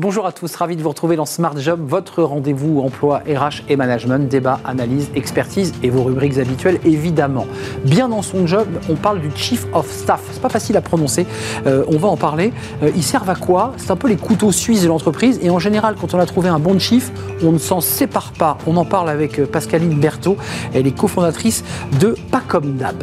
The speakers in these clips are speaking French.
Bonjour à tous, ravi de vous retrouver dans Smart Job, votre rendez-vous emploi RH et management, débat, analyse, expertise et vos rubriques habituelles évidemment. Bien dans son job, on parle du Chief of Staff. C'est pas facile à prononcer, euh, on va en parler. Euh, ils servent à quoi? C'est un peu les couteaux suisses de l'entreprise et en général, quand on a trouvé un bon chief, on ne s'en sépare pas. On en parle avec euh, Pascaline Berthaud, elle est cofondatrice de Pacomdab.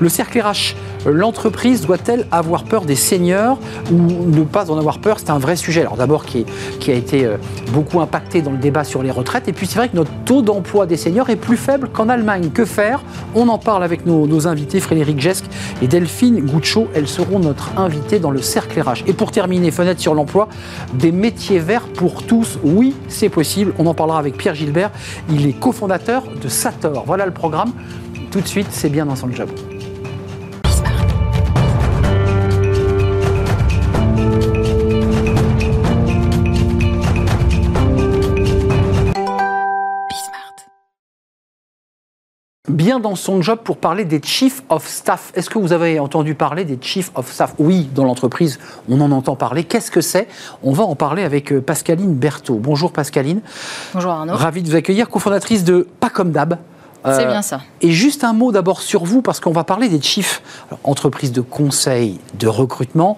Le cercle RH, l'entreprise doit-elle avoir peur des seniors ou ne pas en avoir peur? C'est un vrai sujet. Alors d'abord qui, a été euh, beaucoup impacté dans le débat sur les retraites. Et puis c'est vrai que notre taux d'emploi des seniors est plus faible qu'en Allemagne. Que faire? On en parle avec nos, invités, Frédéric Gesque et Delphine Goucho. Elles seront notre invitée dans le cercle RH. Et pour terminer, fenêtre sur l'emploi, des métiers verts pour tous. Oui, c'est possible. On en parlera avec Pierre Gilbert. Il est cofondateur de Sator. Voilà le programme. Tout de suite, c'est bien dans son job. Bien dans son job pour parler des Chief of Staff. Est-ce que vous avez entendu parler des Chief of Staff? Oui, dans l'entreprise, on en entend parler. Qu'est-ce que c'est? On va en parler avec euh, Pascaline Berthaud. Bonjour Pascaline. Bonjour Arnaud. Ravi de vous accueillir, cofondatrice de Pas comme d'hab. C'est bien ça. Euh, et juste un mot d'abord sur vous, parce qu'on va parler des chiefs, entreprises de conseil, de recrutement,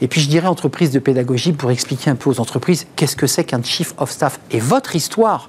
et puis je dirais entreprise de pédagogie pour expliquer un peu aux entreprises qu'est-ce que c'est qu'un chief of staff. Et votre histoire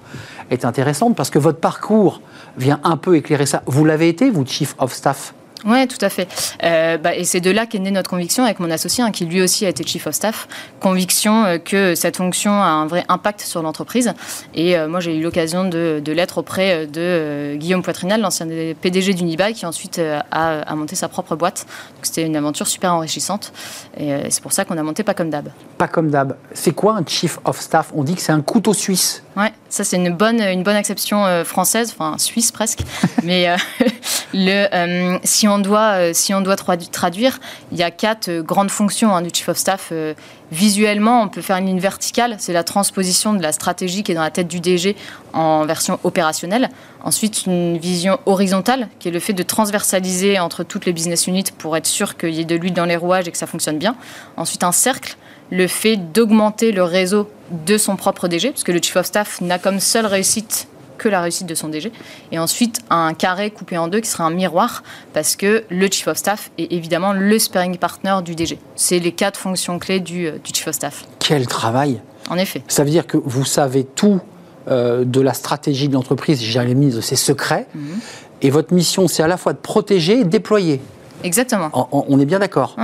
est intéressante parce que votre parcours vient un peu éclairer ça. Vous l'avez été, vous, chief of staff? Oui, tout à fait. Euh, bah, et c'est de là qu'est née notre conviction avec mon associé, hein, qui lui aussi a été chief of staff. Conviction euh, que cette fonction a un vrai impact sur l'entreprise. Et euh, moi, j'ai eu l'occasion de, l'être auprès de Guillaume Poitrinal, l'ancien PDG d'Unibail, qui ensuite a, monté sa propre boîte. C'était une aventure super enrichissante. Et c'est pour ça qu'on a monté Pas comme d'hab. Pas comme d'hab. C'est quoi un chief of staff? On dit que c'est un couteau suisse. Ouais, ça c'est une bonne, une bonne acception française, enfin suisse presque. Mais le, si on doit, euh, si on doit traduire, il y a quatre euh, grandes fonctions hein, du Chief of Staff. Euh, visuellement, on peut faire une ligne verticale, c'est la transposition de la stratégie qui est dans la tête du DG en version opérationnelle. Ensuite, une vision horizontale, qui est le fait de transversaliser entre toutes les business units pour être sûr qu'il y ait de l'huile dans les rouages et que ça fonctionne bien. Ensuite, un cercle, le fait d'augmenter le réseau de son propre DG, parce que le Chief of Staff n'a comme seule réussite que la réussite de son DG. Et ensuite, un carré coupé en deux qui sera un miroir, parce que le Chief of Staff est évidemment le sparring partner du DG. C'est les quatre fonctions clés du, euh, du Chief of Staff. Quel travail En effet. Ça veut dire que vous savez tout euh, de la stratégie de l'entreprise, j'ai mis de ses secrets, mhm. et votre mission, c'est à la fois de protéger et de déployer. Exactement. On, est bien d'accord.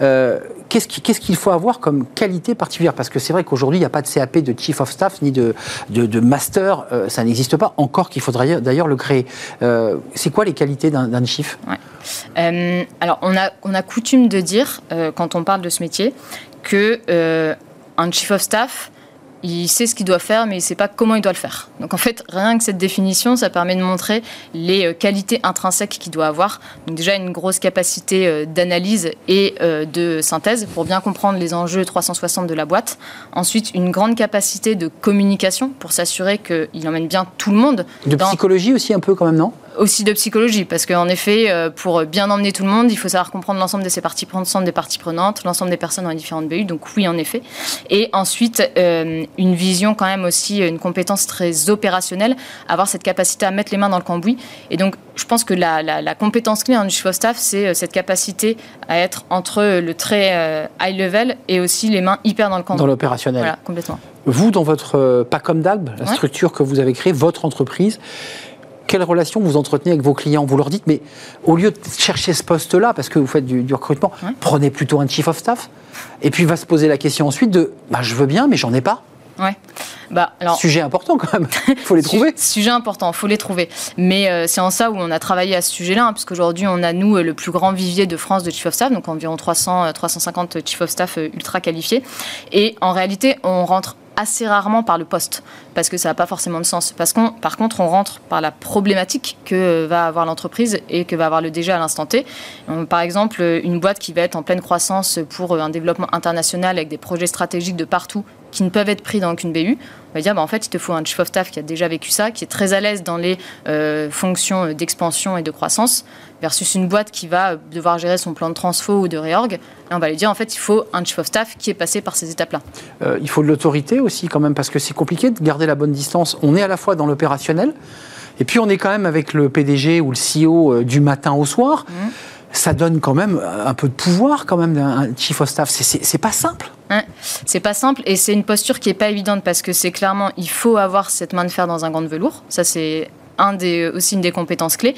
Euh, qu'est-ce qu'il faut avoir comme qualité particulière? Parce que c'est vrai qu'aujourd'hui, il n'y a pas de CAP de Chief of Staff ni de, de, Master. Euh, ça n'existe pas. Encore qu'il faudrait d'ailleurs le créer. Euh, c'est quoi les qualités d'un Chief? Alors, on a, on a coutume de dire, quand on parle de ce métier, que un Chief of Staff, il sait ce qu'il doit faire, mais il ne sait pas comment il doit le faire. Donc en fait, rien que cette définition, ça permet de montrer les euh, qualités intrinsèques qu'il doit avoir. Donc déjà une grosse capacité euh, d'analyse et euh, de synthèse pour bien comprendre les enjeux 360 de la boîte. Ensuite, une grande capacité de communication pour s'assurer qu'il emmène bien tout le monde. De psychologie aussi un peu quand même, non? Aussi de psychologie, parce qu'en effet, euh, pour bien emmener tout le monde, il faut savoir comprendre l'ensemble de ces parties prenantes, l'ensemble des parties prenantes, l'ensemble des personnes dans les différentes BU. Donc oui, en effet. Et ensuite, euh, une vision quand même aussi, une compétence très opérationnelle, avoir cette capacité à mettre les mains dans le cambouis. Et donc, je pense que la, compétence clé en du chief of staff, c'est euh, cette capacité à être entre le très high level et aussi les mains hyper dans le cambouis. Dans l'opérationnel. Voilà, complètement. Vous, dans votre Pacom DAB, la structure que vous avez créée, votre entreprise, quelle relation vous entretenez avec vos clients? Vous leur dites, mais au lieu de chercher ce poste-là, parce que vous faites du, recrutement, prenez plutôt un chief of staff. Et puis va se poser la question ensuite de, bah, je veux bien, mais j'en ai pas. Ouais. Bah, alors, sujet important quand même. Il faut les trouver. sujet important, il faut les trouver. Mais euh, c'est en ça où on a travaillé à ce sujet-là, hein, puisqu'aujourd'hui, on a, nous, le plus grand vivier de France de Chief of Staff, donc environ 300, 350 euh, Chief of Staff euh, ultra qualifiés. Et en réalité, on rentre assez rarement par le poste, parce que ça n'a pas forcément de sens. Parce qu'on, par contre, on rentre par la problématique que va avoir l'entreprise et que va avoir le DG à l'instant T. par exemple, une boîte qui va être en pleine croissance pour un développement international avec des projets stratégiques de partout qui ne peuvent être pris dans aucune BU. On va dire, bah, en fait, il te faut un chief of staff qui a déjà vécu ça, qui est très à l'aise dans les euh, fonctions d'expansion et de croissance, versus une boîte qui va devoir gérer son plan de transfo ou de réorg. Et on va lui dire, en fait, il faut un chief of staff qui est passé par ces étapes-là. Euh, il faut de l'autorité aussi, quand même, parce que c'est compliqué de garder la bonne distance. On est à la fois dans l'opérationnel, et puis on est quand même avec le PDG ou le CEO euh, du matin au soir. Mmh ça donne quand même un peu de pouvoir quand même d'un chief of staff. C'est pas simple. c'est pas simple et c'est une posture qui est pas évidente parce que c'est clairement il faut avoir cette main de fer dans un gant de velours. Ça c'est un des, aussi une des compétences clés.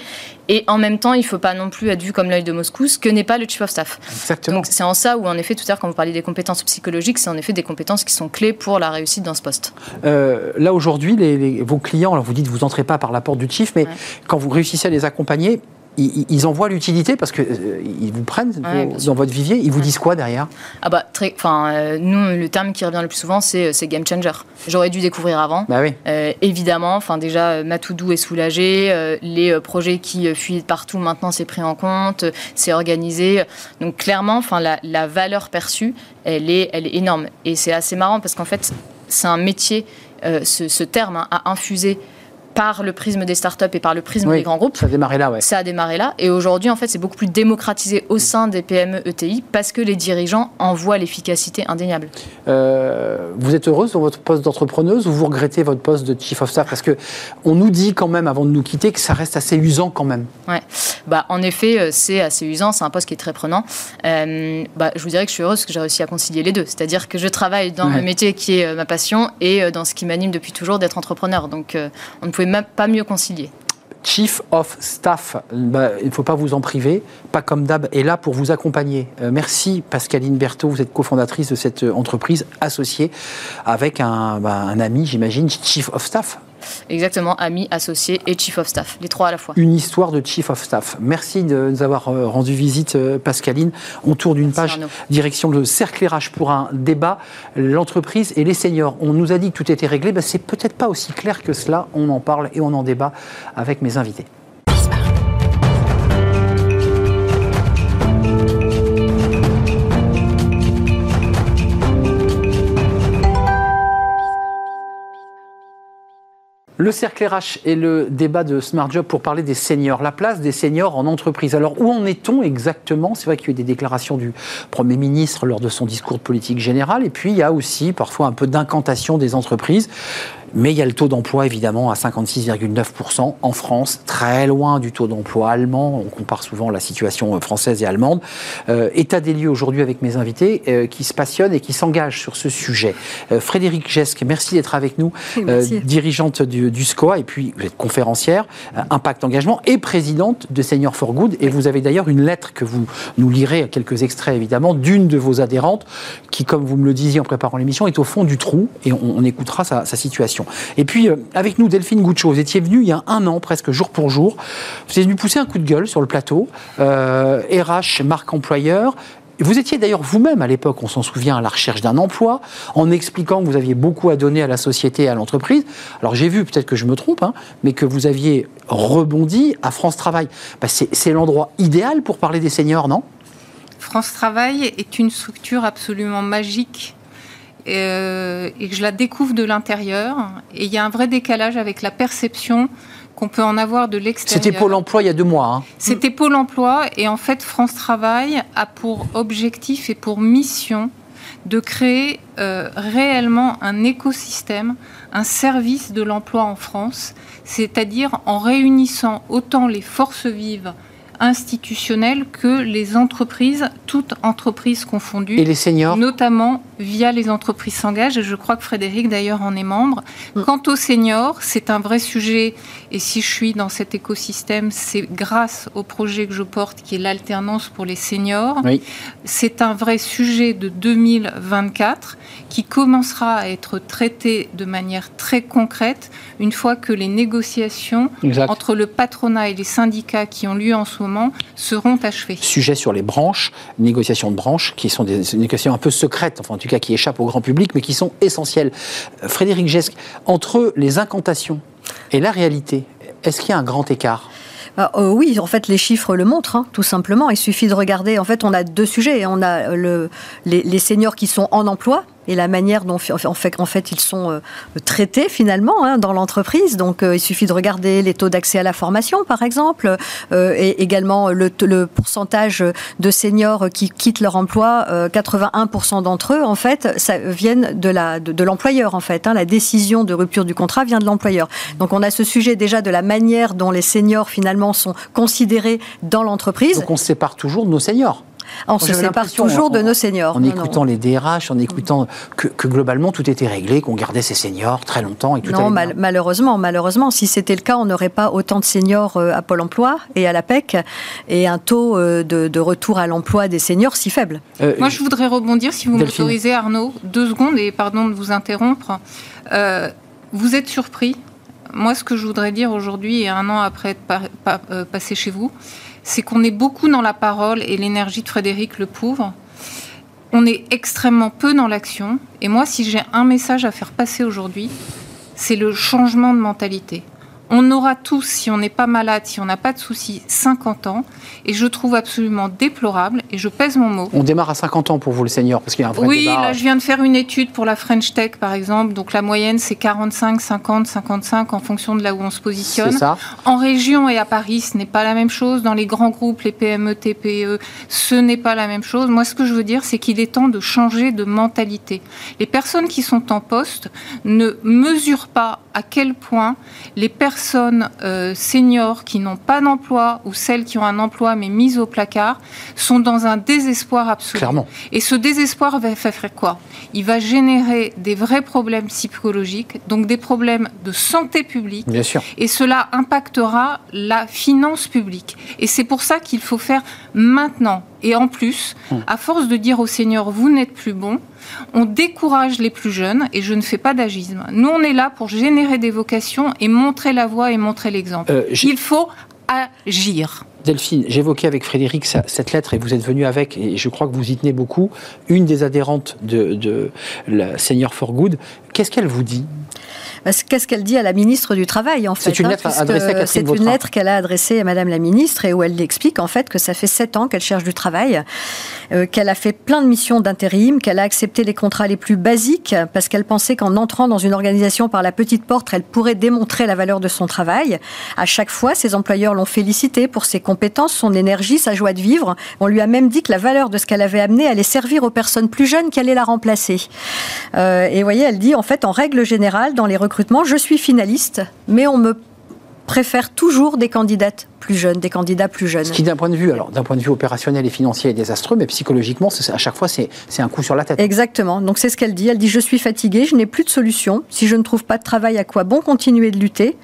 Et en même temps, il ne faut pas non plus être vu comme l'œil de Moscou, ce que n'est pas le chief of staff. Exactement. Donc c'est en ça où, en effet, tout à l'heure, quand vous parliez des compétences psychologiques, c'est en effet des compétences qui sont clés pour la réussite dans ce poste. Euh, là, aujourd'hui, les, vos clients, alors vous dites, vous n'entrez pas par la porte du chief, mais quand vous réussissez à les accompagner, ils, en voient l'utilité parce qu'ils euh, vous prennent dans votre vivier. Ils vous disent quoi derrière? Ah bah très, enfin euh, nous le terme qui revient le plus souvent c'est euh, game changer. J'aurais dû découvrir avant. Bah oui. évidemment, enfin déjà Matoudou est soulagé, les projets qui fuient partout maintenant c'est pris en compte, c'est organisé. Donc clairement, enfin la, la, valeur perçue elle est elle est énorme et c'est assez marrant parce qu'en fait c'est un métier. Ce, ce, terme hein, a infusé par le prisme des startups et par le prisme des grands groupes. Ça a démarré là, ouais. Ça a démarré là. Et aujourd'hui, en fait, c'est beaucoup plus démocratisé au sein des PME ETI parce que les dirigeants en voient l'efficacité indéniable. Euh, vous êtes heureuse dans votre poste d'entrepreneuse ou vous regrettez votre poste de chief of staff? Parce que on nous dit quand même, avant de nous quitter, que ça reste assez usant quand même. Ouais. Bah, en effet, euh, c'est assez usant. C'est un poste qui est très prenant. Euh, bah, je vous dirais que je suis heureuse parce que j'ai réussi à concilier les deux. C'est-à-dire que je travaille dans le métier qui est ma passion et dans ce qui m'anime depuis toujours d'être entrepreneur. Donc, on ne pouvait même pas mieux concilier. Chief of Staff, bah, il ne faut pas vous en priver, pas comme d'hab, est là pour vous accompagner. Euh, merci Pascaline Berthaud, vous êtes cofondatrice de cette euh, entreprise associée avec bah, un ami, j'imagine, Chief of Staff. Exactement, ami, associé et chief of staff, les trois à la fois. Une histoire de chief of staff. Merci de nous avoir euh, rendu visite, euh, Pascaline. On tourne d'une page direction le cercle RH pour un débat. L'entreprise et les seniors. On nous a dit que tout était réglé. Ben, c'est peut-être pas aussi clair que cela. On en parle et on en débat avec mes invités. Le cercle RH et le débat de Smart Job pour parler des seniors, la place des seniors en entreprise. Alors où en est-on exactement? C'est vrai qu'il y a eu des déclarations du Premier ministre lors de son discours de politique générale et puis il y a aussi parfois un peu d'incantation des entreprises. Mais il y a le taux d'emploi évidemment à 56,9% en France, très loin du taux d'emploi allemand. On compare souvent la situation euh, française et allemande. Euh, état des lieux aujourd'hui avec mes invités euh, qui se passionnent et qui s'engagent sur ce sujet. Frédéric Gesque, merci d'être avec nous, dirigeante du, du, SCOA et puis vous êtes conférencière, Impact Engagement et présidente de Senior for Good. Et vous avez d'ailleurs une lettre que vous nous lirez, quelques extraits évidemment, d'une de vos adhérentes qui, comme vous me le disiez en préparant l'émission, est au fond du trou et on, écoutera sa situation. Et puis, euh, avec nous, Delphine Goucho, vous étiez venue il y a un an, presque jour pour jour. Vous êtes venu pousser un coup de gueule sur le plateau. RH, euh, marque employeur. Vous étiez d'ailleurs vous-même à l'époque, on s'en souvient, à la recherche d'un emploi, en expliquant que vous aviez beaucoup à donner à la société et à l'entreprise. Alors j'ai vu, peut-être que je me trompe, hein, mais que vous aviez rebondi à France Travail. Bah, c'est l'endroit idéal pour parler des seniors, non? France Travail est une structure absolument magique euh, et que je la découvre de l'intérieur. Et il y a un vrai décalage avec la perception qu'on peut en avoir de l'extérieur. C'était Pôle emploi il y a deux mois. Hein. C'était Pôle emploi et en fait France Travail a pour objectif et pour mission de créer euh, réellement un écosystème, un service de l'emploi en France, c'est-à-dire en réunissant autant les forces vives institutionnelles que les entreprises, toutes entreprises confondues. Et les seniors? Notamment via les entreprises s'engagent. Et je crois que Frédéric, d'ailleurs, en est membre. Mm. Quant aux seniors, c'est un vrai sujet. Et si je suis dans cet écosystème, c'est grâce au projet que je porte, qui est l'alternance pour les seniors. Oui. C'est un vrai sujet de 2024 qui commencera à être traité de manière très concrète une fois que les négociations entre le patronat et les syndicats qui ont lieu en ce moment seront achevées. Sujet sur les branches, négociations de branches, qui sont des négociations un peu secrètes, enfin en tout qui échappent au grand public, mais qui sont essentielles. Euh, Frédéric Gesque, entre les incantations et la réalité, est-ce qu'il y a un grand écart? Ah, euh, oui, en fait, les chiffres le montrent, hein, tout simplement. Il suffit de regarder. En fait, on a deux sujets. On a le, les, les seniors qui sont en emploi, et la manière dont en fait, ils sont euh, traités finalement hein, dans l'entreprise. Donc il suffit de regarder les taux d'accès à la formation, par exemple, et également le, pourcentage de seniors qui quittent leur emploi. 81% d'entre eux, en fait, ça viennent de de, l'employeur, en fait. Hein. La décision de rupture du contrat vient de l'employeur. Donc on a ce sujet déjà de la manière dont les seniors finalement sont considérés dans l'entreprise. Donc on sépare toujours nos seniors. On se sépare toujours de nos seniors. En écoutant les DRH, en écoutant que, globalement tout était réglé, qu'on gardait ces seniors très longtemps et tout Non, malheureusement, malheureusement, si c'était le cas, on n'aurait pas autant de seniors euh, à Pôle Emploi et à l'APEC et un taux euh, de, retour à l'emploi des seniors si faible. Euh, Moi, je voudrais rebondir, si vous m'autorisez, Arnaud, deux secondes et pardon de vous interrompre. vous êtes surpris Moi, ce que je voudrais dire aujourd'hui et un an après être passé chez vous, c'est qu'on est beaucoup dans la parole et l'énergie de Frédéric le pauvre. On est extrêmement peu dans l'action. Et moi, si j'ai un message à faire passer aujourd'hui, c'est le changement de mentalité. On aura tous, si on n'est pas malade, si on n'a pas de soucis, 50 ans. Et je trouve absolument déplorable, et je pèse mon mot. On démarre à 50 ans pour vous, le senior, parce qu'il y a un vrai Oui, là, je viens de faire une étude pour la French Tech, par exemple. Donc la moyenne, c'est 45, 50, 55 en fonction de là où on se positionne. Ça. En région et à Paris, ce n'est pas la même chose. Dans les grands groupes, les PME, TPE, ce n'est pas la même chose. Moi, ce que je veux dire, c'est qu'il est temps de changer de mentalité. Les personnes qui sont en poste ne mesurent pas à quel point les personnes euh, seniors qui n'ont pas d'emploi ou celles qui ont un emploi mais mises au placard sont dans un désespoir absolu. Clairement. Et ce désespoir va faire quoi? Il va générer des vrais problèmes psychologiques, donc des problèmes de santé publique. Bien sûr. Et cela impactera la finance publique. Et c'est pour ça qu'il faut faire maintenant. Et en plus, à force de dire aux seniors, vous n'êtes plus bon, on décourage les plus jeunes, et je ne fais pas d'agisme. Nous, on est là pour générer des vocations et montrer la voie et montrer l'exemple. Euh, Il faut agir. Delphine, j'évoquais avec Frédéric cette lettre et vous êtes venu avec, et je crois que vous y tenez beaucoup, une des adhérentes de, de la Senior for Good. Qu'est-ce qu'elle vous dit? Qu'est-ce qu'elle dit à la ministre du Travail, en fait C'est une lettre adressée à C'est une lettre qu'elle a adressée à Madame la ministre et où elle explique, en fait, que ça fait sept ans qu'elle cherche du travail, euh, qu'elle a fait plein de missions d'intérim, qu'elle a accepté les contrats les plus basiques parce qu'elle pensait qu'en entrant dans une organisation par la petite porte, elle pourrait démontrer la valeur de son travail. À chaque fois, ses employeurs l'ont félicité pour ses compétences, son énergie, sa joie de vivre. On lui a même dit que la valeur de ce qu'elle avait amené allait servir aux personnes plus jeunes qui allaient la remplacer. Euh, et vous voyez, elle dit, en fait, en règle générale, dans les je suis finaliste, mais on me préfère toujours des candidates plus jeunes, des candidats plus jeunes. Ce qui, d'un point de vue, alors d'un point de vue opérationnel et financier, est désastreux, mais psychologiquement, à chaque fois, c'est un coup sur la tête. Exactement. Donc c'est ce qu'elle dit. Elle dit je suis fatiguée, je n'ai plus de solution. Si je ne trouve pas de travail, à quoi bon continuer de lutter?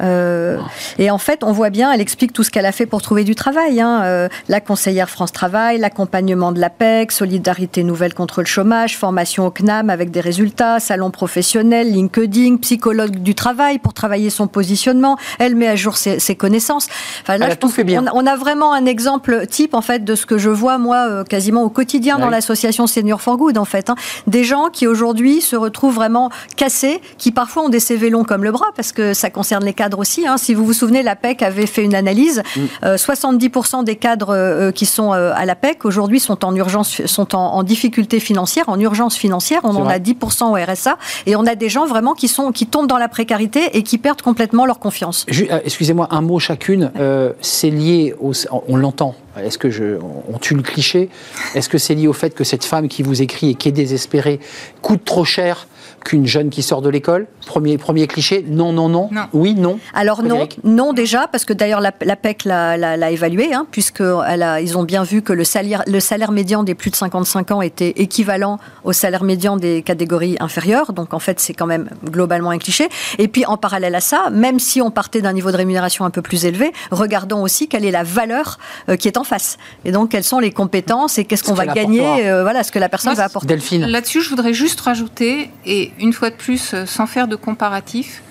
Euh, et en fait, on voit bien, elle explique tout ce qu'elle a fait pour trouver du travail. Hein. Euh, la conseillère France Travail, l'accompagnement de l'APEC, Solidarité Nouvelle contre le chômage, formation au CNAM avec des résultats, salon professionnel, LinkedIn, psychologue du travail pour travailler son positionnement. Elle met à jour ses, connaissances. Enfin, là, je pense fait bien. On, a vraiment un exemple type en fait de ce que je vois moi euh, quasiment au quotidien dans l'association Senior for Good en fait. Hein. Des gens qui aujourd'hui se retrouvent vraiment cassés, qui parfois ont des CV longs comme le bras parce que ça concerne les cadres aussi. Hein. Si vous vous souvenez, l'APEC avait fait une analyse. 70% mm. euh, des cadres euh, qui sont euh, à l'APEC aujourd'hui sont en urgence, sont en, difficulté financière, en urgence financière. On en a 10% au RSA et on a des gens vraiment qui sont qui tombent dans la précarité et qui perdent complètement leur confiance. Excusez-moi, un mot chacune. c'est lié, au, on l'entend. Est-ce que je, on tue le cliché? Est-ce que c'est lié au fait que cette femme qui vous écrit et qui est désespérée coûte trop cher qu'une jeune qui sort de l'école premier, premier cliché, non, non, non, Oui, non Alors non, non déjà, parce que d'ailleurs la, PEC l'a évalué, hein, puisqu'ils ont bien vu que le salaire, le salaire médian des plus de 55 ans était équivalent au salaire médian des catégories inférieures. Donc en fait, c'est quand même globalement un cliché. Et puis en parallèle à ça, même si on partait d'un niveau de rémunération un peu plus élevé, regardons aussi quelle est la valeur euh, qui est en face. Et donc quelles sont les compétences et qu'est-ce qu'on va gagner, euh, voilà, ce que la personne va apporter. Delphine. Là-dessus, je voudrais juste rajouter, et une fois de plus, euh, sans faire de comparatif,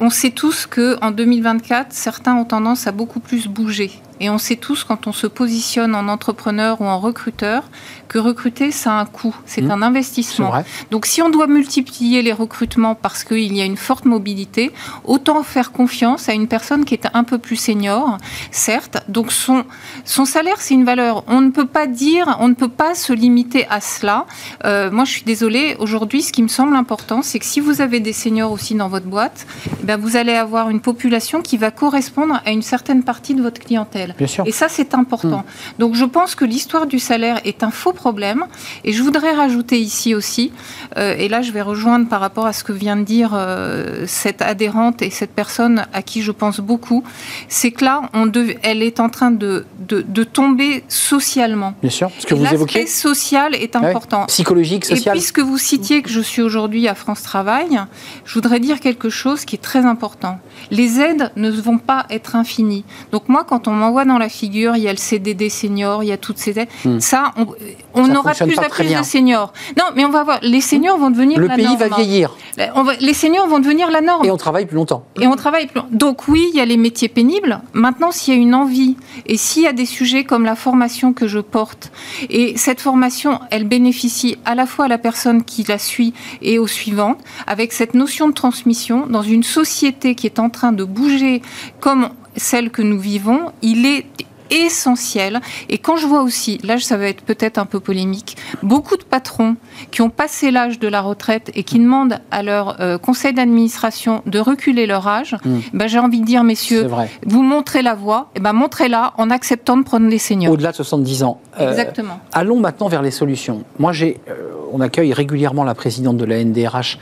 on sait tous que en 2024, certains ont tendance à beaucoup plus bouger. Et on sait tous, quand on se positionne en entrepreneur ou en recruteur, que recruter, ça a un coût, c'est mmh. un investissement. Donc si on doit multiplier les recrutements parce qu'il y a une forte mobilité, autant faire confiance à une personne qui est un peu plus senior, certes. Donc son, son salaire, c'est une valeur. On ne peut pas dire, on ne peut pas se limiter à cela. Euh, moi, je suis désolée, aujourd'hui, ce qui me semble important, c'est que si vous avez des seniors aussi dans votre boîte, eh ben, vous allez avoir une population qui va correspondre à une certaine partie de votre clientèle. Et ça, c'est important. Hmm. Donc je pense que l'histoire du salaire est un faux problème. Et je voudrais rajouter ici aussi, euh, et là je vais rejoindre par rapport à ce que vient de dire euh, cette adhérente et cette personne à qui je pense beaucoup, c'est que là, on elle est en train de, de, tomber socialement. Bien sûr, ce que vous évoquez. social est important. Psychologique, social. Et puisque vous citiez que je suis aujourd'hui à France Travail, je voudrais dire quelque chose qui est très important. Les aides ne vont pas être infinies. Donc moi, quand on m'envoie dans la figure, il y a le CDD senior, il y a toutes ces aides. Hmm. Ça, on, on aura plus à plus de seniors. Non, mais on va voir. Les seniors vont devenir le pays va vieillir. On va, les seniors vont devenir la norme. Et on travaille plus longtemps. Et on travaille plus. Donc oui, il y a les métiers pénibles. Maintenant, s'il y a une envie et s'il y a des sujets comme la formation que je porte, et cette formation, elle bénéficie à la fois à la personne qui la suit et aux suivantes, avec cette notion de transmission dans une société qui est en train de bouger comme celle que nous vivons, il est essentiel. Et quand je vois aussi, là ça va être peut-être un peu polémique, beaucoup de patrons qui ont passé l'âge de la retraite et qui demandent à leur euh, conseil d'administration de reculer leur âge, hmm. ben, j'ai envie de dire, messieurs, vous montrez la voie, et ben, montrez-la en acceptant de prendre les seniors. Au-delà de 70 ans. Euh, Exactement. allons maintenant vers les solutions. Moi, j'ai, euh, on accueille régulièrement la présidente de la NDRH,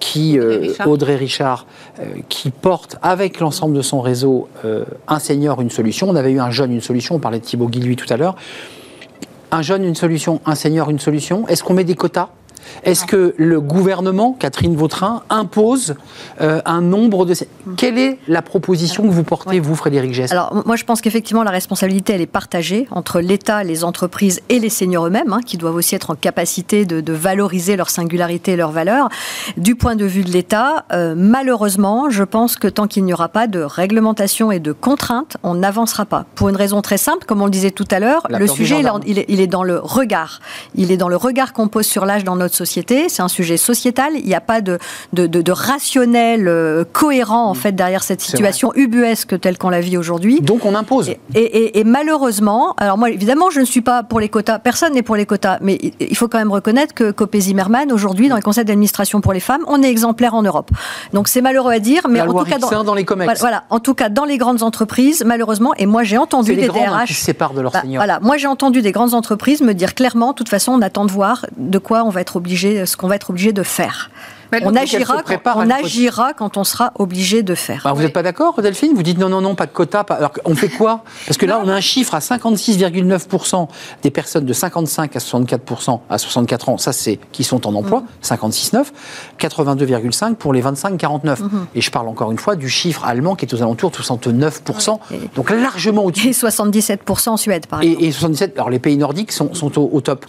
qui, Audrey Richard, qui porte avec l'ensemble de son réseau un senior, une solution. On avait eu un jeune, une solution, on parlait de Thibaut Guilluy tout à l'heure. Un jeune, une solution, un senior, une solution. Est-ce qu'on met des quotas? Est-ce que le gouvernement, Catherine Vautrin, impose euh, un nombre de... Quelle est la proposition que vous portez, vous, Frédéric Gest? Alors, moi, je pense qu'effectivement, la responsabilité, elle est partagée entre l'État, les entreprises et les seniors eux-mêmes, hein, qui doivent aussi être en capacité de, valoriser leur singularité et leur valeur. Du point de vue de l'État, euh, malheureusement, je pense que tant qu'il n'y aura pas de réglementation et de contraintes, on n'avancera pas. Pour une raison très simple, comme on le disait tout à l'heure, le sujet, il est, il est dans le regard. Il est dans le regard qu'on pose sur l'âge dans notre société, c'est un sujet sociétal, il n'y a pas de, de, rationnel euh, cohérent en mm. fait derrière cette situation ubuesque telle qu'on la vit aujourd'hui. Donc on impose. Et, malheureusement, alors moi évidemment je ne suis pas pour les quotas, personne n'est pour les quotas, mais il faut quand même reconnaître que Copé Zimmermann aujourd'hui dans les conseils d'administration pour les femmes, on est exemplaire en Europe. Donc c'est malheureux à dire, mais en tout cas dans, les comex. Voilà, en tout cas dans les grandes entreprises, malheureusement, et moi j'ai entendu des DRH qui se séparent de leurs bah. Voilà, moi j'ai entendu des grandes entreprises me dire clairement, de toute façon, on attend de voir de quoi on va être obligé ce qu'on va être obligé de faire. on agira, quand, on agira quand on sera obligé de faire. Bah, vous n'êtes pas d'accord, Delphine? Vous dites non, non, non, pas de quota. Alors, on fait quoi? Parce que là, on a un chiffre à 56,9% des personnes de 55 à 64 à 64 ans, ça c'est qui sont en emploi, 56,9, 82,5 pour les 25-49. Mm-hmm. Et je parle encore une fois du chiffre allemand qui est aux alentours de 69%, donc largement au-dessus. Et 77% en Suède, par exemple. Et, 77, alors les pays nordiques sont, sont au, au top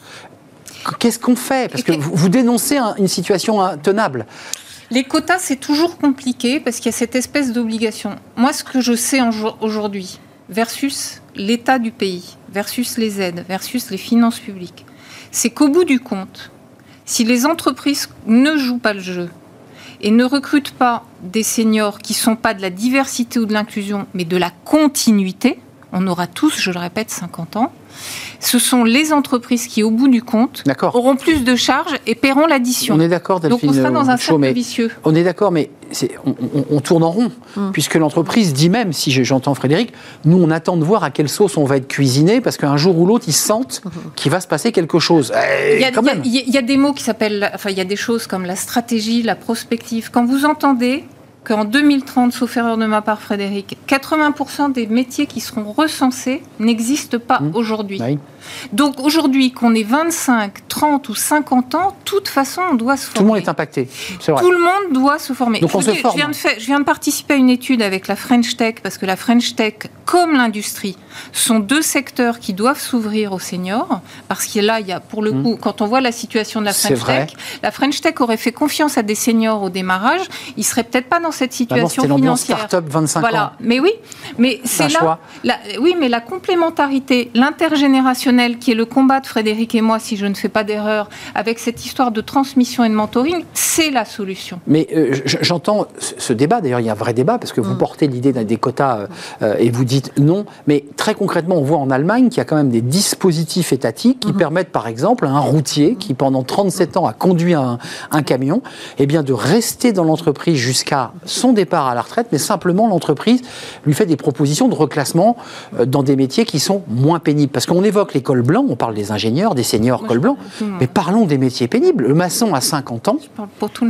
qu'est-ce qu'on fait? Parce que vous dénoncez une situation intenable. Les quotas, c'est toujours compliqué parce qu'il y a cette espèce d'obligation. Moi, ce que je sais aujourd'hui, versus l'état du pays, versus les aides, versus les finances publiques, c'est qu'au bout du compte, si les entreprises ne jouent pas le jeu et ne recrutent pas des seniors qui ne sont pas de la diversité ou de l'inclusion, mais de la continuité, on aura tous, je le répète, 50 ans, ce sont les entreprises qui, au bout du compte, auront plus de charges et paieront l'addition. On est d'accord, Donc on sera dans un cercle vicieux. On est d'accord, mais on, tourne en rond, hum. puisque l'entreprise dit même, si j'entends Frédéric, nous on attend de voir à quelle sauce on va être cuisiné, parce qu'un jour ou l'autre, ils sentent hum. qu'il va se passer quelque chose. Eh, il y, a, des mots qui s'appellent, enfin il y a des choses comme la stratégie, la prospective. Quand vous entendez qu'en 2030, sauf erreur de ma part, Frédéric, 80% des métiers qui seront recensés n'existent pas mmh. aujourd'hui. Donc aujourd'hui, qu'on ait 25, 30 ou 50 ans, de toute façon, on doit se former. Tout le monde est impacté. Tout le monde doit se former. Donc on se forme. Je viens, de je viens de participer à une étude avec la French Tech, parce que la French Tech comme l'industrie sont deux secteurs qui doivent s'ouvrir aux seniors, parce que là, il y a pour le mmh. coup, quand on voit la situation de la French Tech, la French Tech aurait fait confiance à des seniors au démarrage, ils seraient peut-être pas dans cette situation financière. Start-up 25 voilà. Mais oui, mais c'est là, la, oui, mais la complémentarité, l'intergénérationnel, qui est le combat de Frédéric et moi, si je ne fais pas d'erreur, avec cette histoire de transmission et de mentoring, c'est la solution. Mais euh, j'entends ce débat. D'ailleurs, il y a un vrai débat parce que vous mmh. portez l'idée des quotas euh, euh, et vous dites non, mais très concrètement, on voit en Allemagne qu'il y a quand même des dispositifs étatiques qui mhm. permettent, par exemple, à un routier qui, pendant 37 ans, a conduit un, camion, eh bien, de rester dans l'entreprise jusqu'à son départ à la retraite, mais simplement l'entreprise lui fait des propositions de reclassement dans des métiers qui sont moins pénibles. Parce qu'on évoque les cols blancs, on parle des ingénieurs, des seniors cols blancs, mais parlons des métiers pénibles. Le maçon à 50 ans,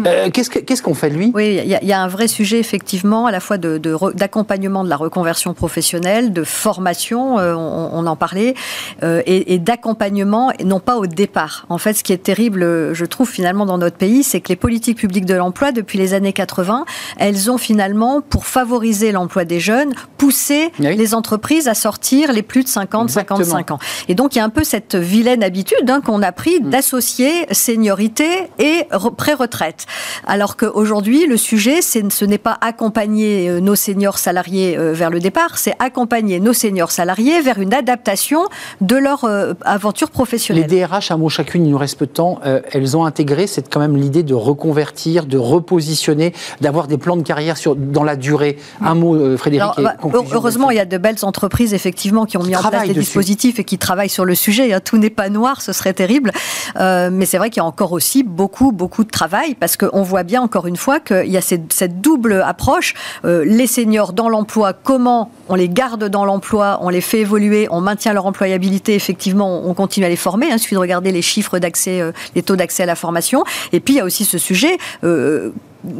euh, qu'est-ce qu'on fait de lui? Oui, il y, a un vrai sujet, effectivement, à la fois d'accompagnement de, de la reconversion professionnelle, de formation euh, on, en parlait, euh, et, d'accompagnement, non pas au départ. En fait, ce qui est terrible, je trouve finalement dans notre pays, c'est que les politiques publiques de l'emploi, depuis les années 80, elles ont finalement, pour favoriser l'emploi des jeunes, poussé les entreprises à sortir les plus de 50, 55 ans. Et donc, il y a un peu cette vilaine habitude hein, qu'on a pris mm. d'associer seniorité et pré-retraite. Alors qu'aujourd'hui, le sujet, ce n'est pas accompagner euh, nos seniors salariés vers le départ, c'est accompagner nos seniors salariés vers une adaptation de leur euh, aventure professionnelle. Les DRH, un mot chacune, il nous reste peu de temps, euh, elles ont intégré, c'est quand même l'idée de reconvertir, de repositionner, d'avoir des plans de carrière sur, dans la durée. Un mot, euh, Frédéric. Bah, heureusement, il y a de belles entreprises, effectivement, qui ont mis en place des dispositifs et qui travaillent sur le sujet. Hein. Tout n'est pas noir, ce serait terrible. mais c'est vrai qu'il y a encore aussi beaucoup, beaucoup de travail parce qu'on voit bien, encore une fois, qu'il y a cette, double approche. les seniors dans l'emploi, comment on les garde dans l'emploi, on les fait évoluer, on maintient leur employabilité, effectivement, on continue à les former. Hein. il suffit de regarder les chiffres d'accès, euh, les taux d'accès à la formation. Et puis, il y a aussi ce sujet, euh,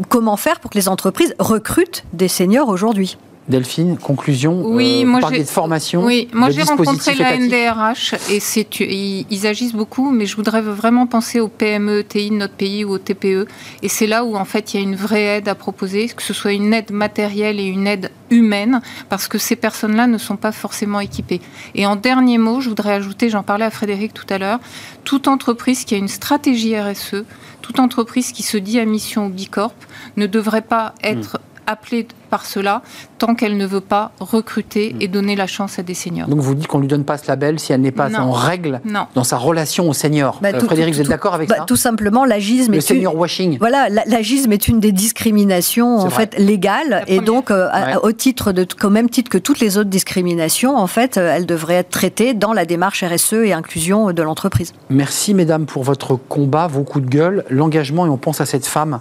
comment faire pour que les entreprises recrutent des seniors aujourd'hui Delphine, conclusion Oui, euh, moi j'ai de formation. Oui, moi j'ai rencontré la NDRH et c'est ils, agissent beaucoup, mais je voudrais vraiment penser aux PME, TI de notre pays ou aux TPE. Et c'est là où en fait il y a une vraie aide à proposer, que ce soit une aide matérielle et une aide humaine, parce que ces personnes-là ne sont pas forcément équipées. Et en dernier mot, je voudrais ajouter, j'en parlais à Frédéric tout à l'heure, toute entreprise qui a une stratégie RSE, toute entreprise qui se dit à mission au Bicorp ne devrait pas être hmm. appelée par cela tant qu'elle ne veut pas recruter et donner la chance à des seniors. Donc vous dites qu'on ne lui donne pas ce label si elle n'est pas en règle dans sa relation aux seniors. Bah, euh, Frédéric, vous êtes d'accord avec bah, ça Tout simplement, l'agisme Le senior washing. Voilà, l'agisme est une des discriminations en fait légales et donc euh, au titre de, au même titre que toutes les autres discriminations, en fait, euh, elle devrait être traitée dans la démarche RSE et inclusion de l'entreprise. Merci mesdames pour votre combat, vos coups de gueule, l'engagement et on pense à cette femme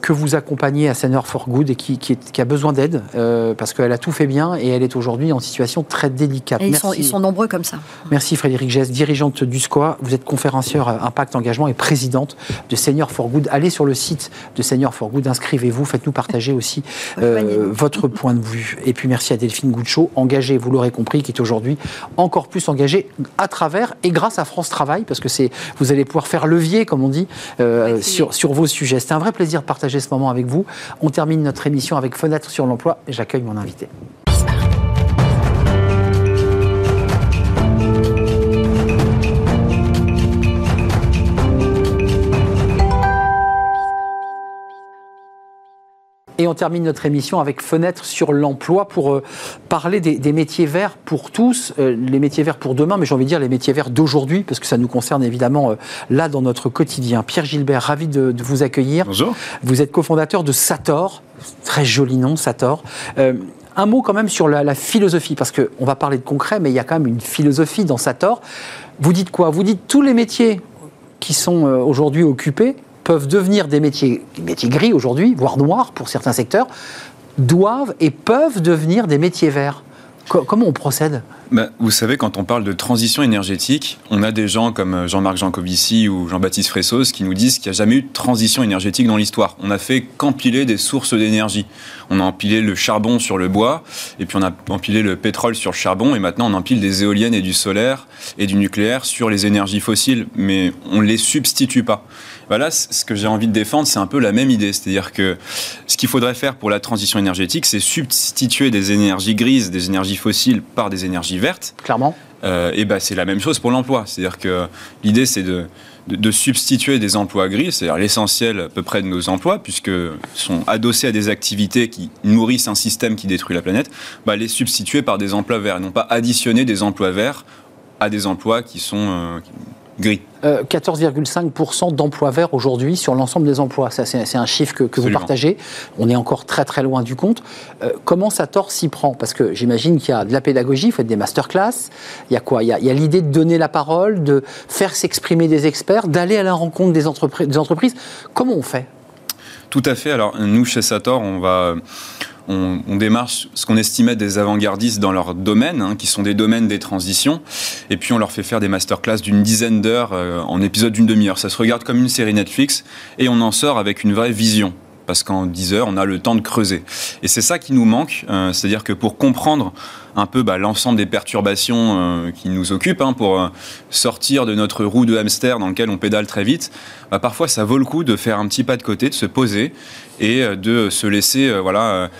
que vous accompagnez à Senior for Good et qui, qui a besoin d'aide euh, parce qu'elle a tout fait bien et elle est aujourd'hui en situation très délicate. ils, sont, nombreux comme ça. Merci Frédéric Gess, dirigeante du SCOA. Vous êtes conférencière Impact Engagement et présidente de Senior for Good. Allez sur le site de Senior for Good, inscrivez-vous, faites-nous partager aussi euh, votre point de vue. Et puis merci à Delphine Gouchot, engagée, vous l'aurez compris, qui est aujourd'hui encore plus engagée à travers et grâce à France Travail, parce que c'est vous allez pouvoir faire levier, comme on dit, euh, sur, sur vos sujets. C'était un vrai plaisir de partager ce moment avec vous. On termine notre émission avec Fenêtre sur l'emploi. J'accueille mon invité. Et on termine notre émission avec Fenêtre sur l'emploi pour euh, parler des, métiers verts pour tous, euh, les métiers verts pour demain, mais j'ai envie de dire les métiers verts d'aujourd'hui, parce que ça nous concerne évidemment euh, là dans notre quotidien. Pierre Gilbert, ravi de, vous accueillir. Bonjour. Vous êtes cofondateur de Sator, très joli nom, Sator. un mot quand même sur la, la philosophie, parce qu'on va parler de concret, mais il y a quand même une philosophie dans Sator. Vous dites quoi? Vous dites tous les métiers qui sont aujourd'hui occupés peuvent devenir des métiers, métiers gris aujourd'hui, voire noirs pour certains secteurs, doivent et peuvent devenir des métiers verts. comment on procède? Bah, Vous savez, quand on parle de transition énergétique, on a des gens comme Jean-Marc Jancovici ou Jean-Baptiste Fressos qui nous disent qu'il n'y a jamais eu de transition énergétique dans l'histoire. On a fait qu'empiler des sources d'énergie. On a empilé le charbon sur le bois, et puis on a empilé le pétrole sur le charbon, et maintenant on empile des éoliennes et du solaire et du nucléaire sur les énergies fossiles, mais on ne les substitue pas. Voilà, ce que j'ai envie de défendre, c'est un peu la même idée. C'est-à-dire que ce qu'il faudrait faire pour la transition énergétique, c'est substituer des énergies grises, des énergies fossiles par des énergies vertes. Clairement. Euh, et ben c'est la même chose pour l'emploi. C'est-à-dire que l'idée, c'est de, de, substituer des emplois gris, c'est-à-dire l'essentiel à peu près de nos emplois, puisque sont adossés à des activités qui nourrissent un système qui détruit la planète, bah, les substituer par des emplois verts, et non pas additionner des emplois verts à des emplois qui sont euh, gris. 14,5% euh, d'emplois verts aujourd'hui sur l'ensemble des emplois. C'est un chiffre que, vous partagez. On est encore très très loin du compte. Euh, comment Sator s'y prend? Parce que j'imagine qu'il y a de la pédagogie, il faut être des masterclass. Il y a quoi? Il y a, l'idée de donner la parole, de faire s'exprimer des experts, d'aller à la rencontre des, des entreprises. Comment on fait? Tout à fait. Alors nous, chez Sator, on va on, démarche ce qu'on estimait des avant-gardistes dans leur domaine, hein, qui sont des domaines des transitions, et puis on leur fait faire des masterclass d'une dizaine d'heures euh, en épisode d'une demi-heure. Ça se regarde comme une série Netflix, et on en sort avec une vraie vision parce qu'en 10 heures, on a le temps de creuser. Et c'est ça qui nous manque, euh, c'est-à-dire que pour comprendre un peu bah, l'ensemble des perturbations euh, qui nous occupent, hein, pour euh, sortir de notre roue de hamster dans lequel on pédale très vite, bah, parfois ça vaut le coup de faire un petit pas de côté, de se poser et euh, de se laisser voilà,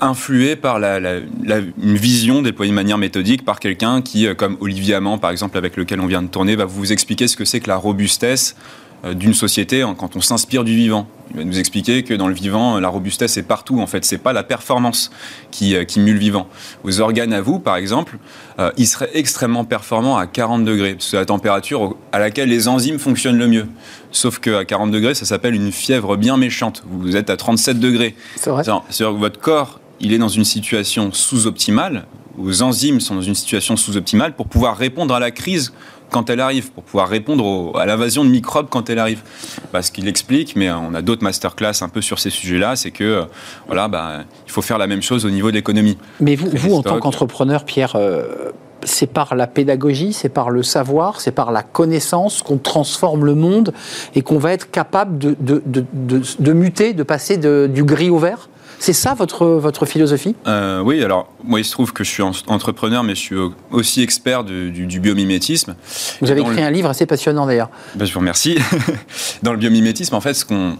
influer par la, une vision déployée de manière méthodique par quelqu'un qui, comme Olivier Amand par exemple, avec lequel on vient de tourner, va vous expliquer ce que c'est que la robustesse d'une société hein, quand on s'inspire du vivant. Il va nous expliquer que dans le vivant, la robustesse est partout. En fait, c'est pas la performance qui, euh, qui mue le vivant. Vos organes à vous, par exemple, euh, ils seraient extrêmement performants à 40 degrés. C'est la température à laquelle les enzymes fonctionnent le mieux. Sauf qu'à 40 degrés, ça s'appelle une fièvre bien méchante. Vous êtes à 37 degrés. C'est vrai. C'est-à-dire que votre corps, il est dans une situation sous-optimale. Vos enzymes sont dans une situation sous-optimale pour pouvoir répondre à la crise quand elle arrive, pour pouvoir répondre à l'invasion de microbes quand elle arrive. Parce qu'il explique, mais on a d'autres masterclass un peu sur ces sujets-là, c'est que euh, voilà, bah, il faut faire la même chose au niveau de l'économie. Mais vous, vous en tant qu'entrepreneur, Pierre, euh, c'est par la pédagogie, c'est par le savoir, c'est par la connaissance qu'on transforme le monde et qu'on va être capable de, de, de, muter, de passer du gris au vert? C'est ça votre, votre philosophie? Euh, Oui, alors moi il se trouve que je suis entrepreneur, mais je suis aussi expert du, biomimétisme. Vous avez écrit un livre assez passionnant d'ailleurs. Ben, je vous remercie. dans le biomimétisme, en fait, ce qu'on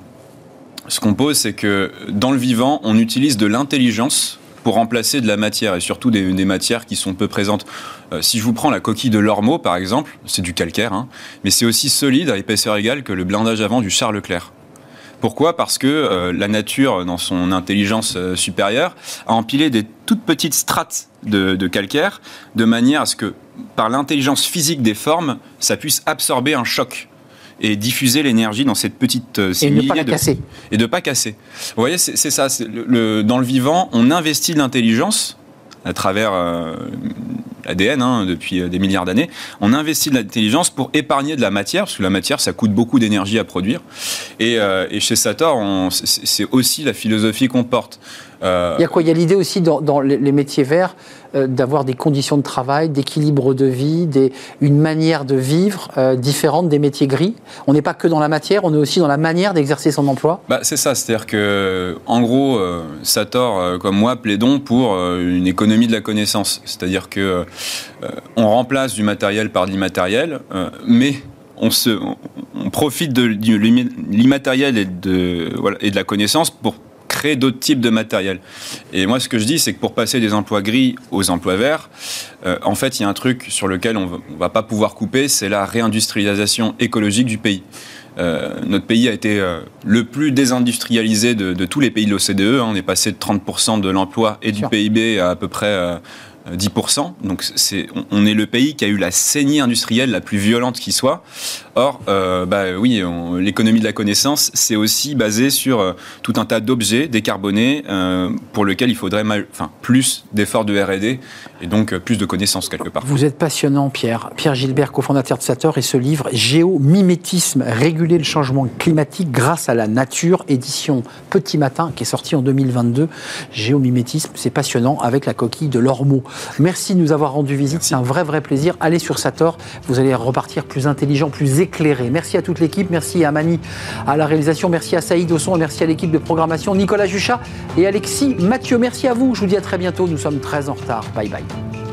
ce qu'on pose, c'est que dans le vivant, on utilise de l'intelligence pour remplacer de la matière, et surtout des, matières qui sont peu présentes. Euh, si je vous prends la coquille de l'ormeau, par exemple, c'est du calcaire, hein, mais c'est aussi solide à épaisseur égale que le blindage avant du Charles Leclerc. Pourquoi? Parce que euh, la nature, dans son intelligence euh, supérieure, a empilé des toutes petites strates de, calcaire, de manière à ce que, par l'intelligence physique des formes, ça puisse absorber un choc et diffuser l'énergie dans cette petite euh, et ne pas casser et de pas casser. Vous voyez, c'est ça. Le, dans le vivant, on investit de l'intelligence à travers l'ADN hein, depuis euh, des milliards d'années, on investit de l'intelligence pour épargner de la matière, parce que la matière, ça coûte beaucoup d'énergie à produire. Et, euh, chez Sator, c'est aussi la philosophie qu'on porte. Euh, il y a quoi? Il y a l'idée aussi dans, les métiers verts euh, d'avoir des conditions de travail, d'équilibre de vie, des, une manière de vivre euh, différente des métiers gris. On n'est pas que dans la matière, on est aussi dans la manière d'exercer son emploi. Bah, c'est ça, c'est-à-dire que, en gros, Sator, comme moi, plaidons pour une économie de la connaissance. C'est-à-dire que on remplace du matériel par de l'immatériel, mais on, se, on profite de l'immatériel et voilà, et de la connaissance pour créer d'autres types de matériel. Et moi, ce que je dis, c'est que pour passer des emplois gris aux emplois verts, euh, en fait, il y a un truc sur lequel on ne va pas pouvoir couper, c'est la réindustrialisation écologique du pays. Euh, notre pays a été euh, le plus désindustrialisé de, tous les pays de l'OCDE. Hein. On est passé de 30% de l'emploi et du PIB à à peu près 10%. Donc c'est, on est le pays qui a eu la saignée industrielle la plus violente qui soit. Or, euh, bah, oui, l'économie de la connaissance, c'est aussi basé sur euh, tout un tas d'objets décarbonés euh, pour lesquels il faudrait enfin, plus d'efforts de R&D et donc plus de connaissances quelque part. Vous êtes passionnant, Pierre. Pierre Gilbert, cofondateur de Sator, et ce livre Géomimétisme, réguler le changement climatique grâce à la nature, édition Petit Matin, qui est sorti en 2022. Géomimétisme, c'est passionnant avec la coquille de l'ormeau. Merci de nous avoir rendu visite, c'est un vrai, vrai plaisir. Allez sur Sator, vous allez repartir plus intelligent, plus Merci à toute l'équipe, merci à Mani à la réalisation, merci à Saïd au son, merci à l'équipe de programmation, Nicolas Juchat et Alexis Mathieu. Merci à vous, je vous dis à très bientôt, nous sommes très en retard. Bye bye.